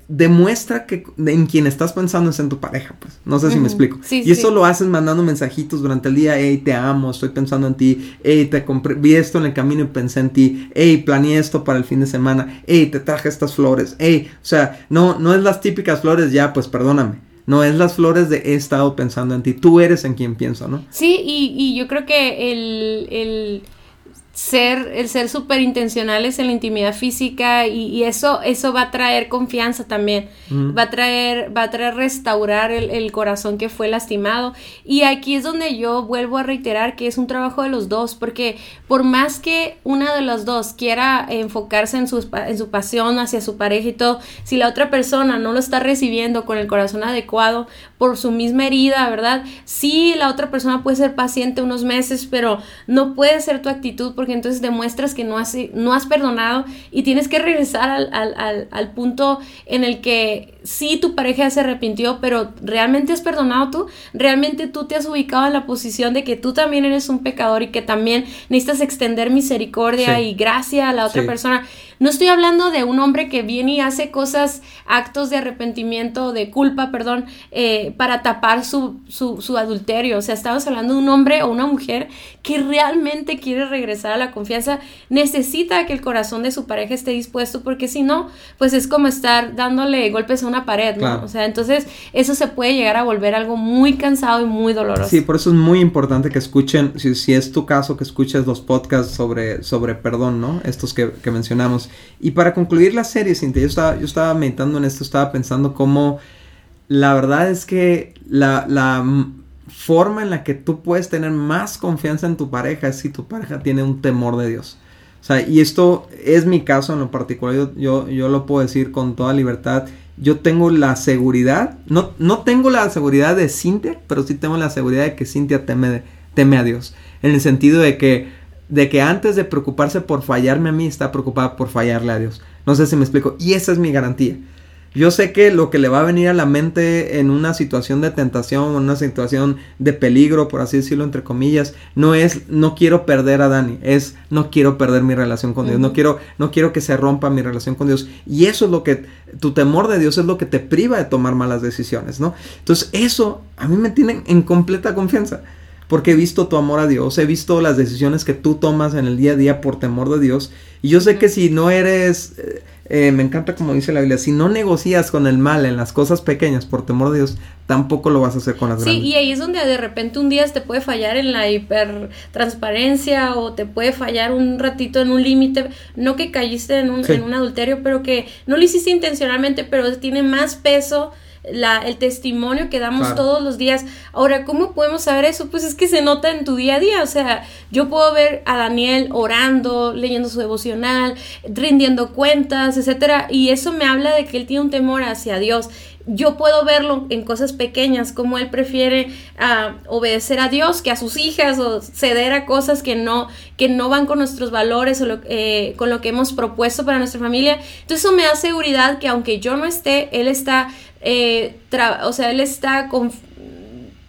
demuestra que en quien estás pensando es en tu pareja, pues. No sé si me explico. y eso lo haces mandando mensajitos durante el día, hey, te amo, estoy pensando en ti, hey, te compré, vi esto en el camino y pensé en ti, hey, planeé esto para el fin de semana, hey, te traje estas flores, hey, o sea, no, no es las típicas flores, ya, pues perdóname. No es las flores de he estado pensando en ti, tú eres en quien pienso, ¿no? Sí, y, y yo creo que el, el ser, el ser súper intencionales en la intimidad física y, eso, eso va a traer confianza también, va a traer, va a traer restaurar el, corazón que fue lastimado. Y aquí es donde yo vuelvo a reiterar que es un trabajo de los dos, porque por más que una de los dos quiera enfocarse en su, en su pasión hacia su pareja y todo, si la otra persona no lo está recibiendo con el corazón adecuado por su misma herida, ¿verdad? Sí, la otra persona puede ser paciente unos meses, pero no puede ser tu actitud porque entonces demuestras que no has, no has perdonado y tienes que regresar al, al, al, punto en el que sí tu pareja se arrepintió, pero ¿realmente has perdonado tú? ¿Realmente tú te has ubicado en la posición de que tú también eres un pecador y que también necesitas extender misericordia y gracia a la otra persona? No estoy hablando de un hombre que viene y hace cosas, actos de arrepentimiento, de culpa, perdón, eh, para tapar su, su, su, adulterio. O sea, estamos hablando de un hombre o una mujer que realmente quiere regresar a la confianza, necesita que el corazón de su pareja esté dispuesto, porque si no, pues es como estar dándole golpes a una pared, ¿no? O sea, entonces eso se puede llegar a volver algo muy cansado y muy doloroso. Sí, por eso es muy importante que escuchen, si, si es tu caso, que escuches los podcasts sobre, sobre perdón, ¿no? Estos que, que mencionamos. Y para concluir la serie, Cintia, yo estaba, yo estaba meditando en esto, estaba pensando cómo la verdad es que la, la forma en la que tú puedes tener más confianza en tu pareja es si tu pareja tiene un temor de Dios. O sea, y esto es mi caso en lo particular, yo, yo, yo lo puedo decir con toda libertad. Yo tengo la seguridad, no, no tengo la seguridad de Cintia, pero sí tengo la seguridad de que Cintia teme, teme a Dios. En el sentido de que de que antes de preocuparse por fallarme a mí, está preocupada por fallarle a Dios. No sé si me explico. Y esa es mi garantía. Yo sé que lo que le va a venir a la mente en una situación de tentación, en una situación de peligro, por así decirlo, entre comillas, no es no quiero perder a Dani, es no quiero perder mi relación con Dios, no, quiero, no quiero que se rompa mi relación con Dios. Y eso es lo que, tu temor de Dios es lo que te priva de tomar malas decisiones, ¿no? Entonces eso a mí me tiene en completa confianza porque he visto tu amor a Dios, he visto las decisiones que tú tomas en el día a día por temor de Dios. Y yo sé que si no eres, eh, eh, me encanta como dice la Biblia, si no negocias con el mal en las cosas pequeñas por temor de Dios, tampoco lo vas a hacer con las grandes. Sí, y ahí es donde de repente un día te puede fallar en la hipertransparencia o te puede fallar un ratito en un límite, no que caíste en un, en un adulterio, pero que no lo hiciste intencionalmente, pero tiene más peso la, el testimonio que damos todos los días. Ahora, ¿cómo podemos saber eso? Pues es que se nota en tu día a día. O sea, yo puedo ver a Daniel orando, leyendo su devocional, rindiendo cuentas, etcétera, y eso me habla de que él tiene un temor hacia Dios yo puedo verlo en cosas pequeñas, como él prefiere ah, obedecer a Dios que a sus hijas o ceder a cosas que no, que no van con nuestros valores o eh, con lo que hemos propuesto para nuestra familia. Entonces eso me da seguridad que aunque yo no esté, él está eh, o sea, él está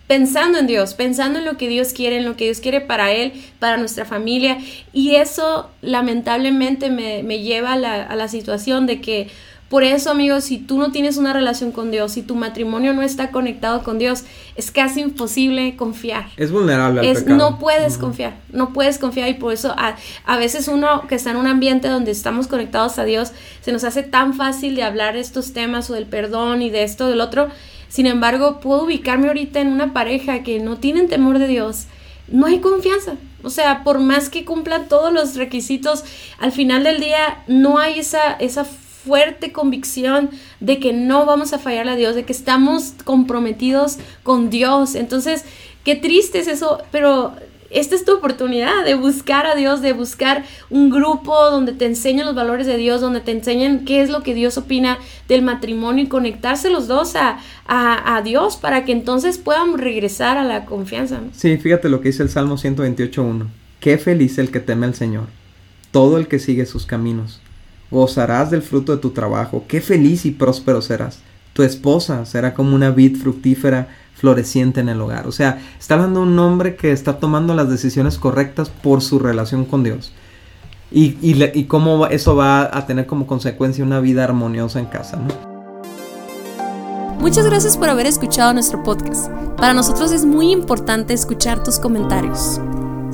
pensando en Dios, pensando en lo que Dios quiere, en lo que Dios quiere para él, para nuestra familia. Y eso lamentablemente me, lleva a la, situación de que Por eso, amigos, si tú no tienes una relación con Dios, si tu matrimonio no está conectado con Dios, es casi imposible confiar. Es vulnerable al es, No puedes confiar, no puedes confiar y por eso a, a, veces uno que está en un ambiente donde estamos conectados a Dios, se nos hace tan fácil de hablar de estos temas o del perdón y de esto, del otro. Sin embargo, puedo ubicarme ahorita en una pareja que no tienen temor de Dios, no hay confianza. O sea, por más que cumplan todos los requisitos, al final del día no hay esa, esa fuerte convicción de que no vamos a fallar a Dios, de que estamos comprometidos con Dios. Entonces, qué triste es eso, pero esta es tu oportunidad de buscar a Dios, de buscar un grupo donde te enseñen los valores de Dios, donde te enseñen qué es lo que Dios opina del matrimonio y conectarse los dos a, a, Dios para que entonces puedan regresar a la confianza. Sí, fíjate lo que dice el Salmo 128.1. Qué feliz el que teme al Señor, todo el que sigue sus caminos. Gozarás del fruto de tu trabajo, qué feliz y próspero serás. Tu esposa será como una vid fructífera floreciente en el hogar. O sea, está hablando de un hombre que está tomando las decisiones correctas por su relación con Dios. Y, y, cómo eso va a tener como consecuencia una vida armoniosa en casa. Muchas gracias por haber escuchado nuestro podcast. Para nosotros es muy importante escuchar tus comentarios.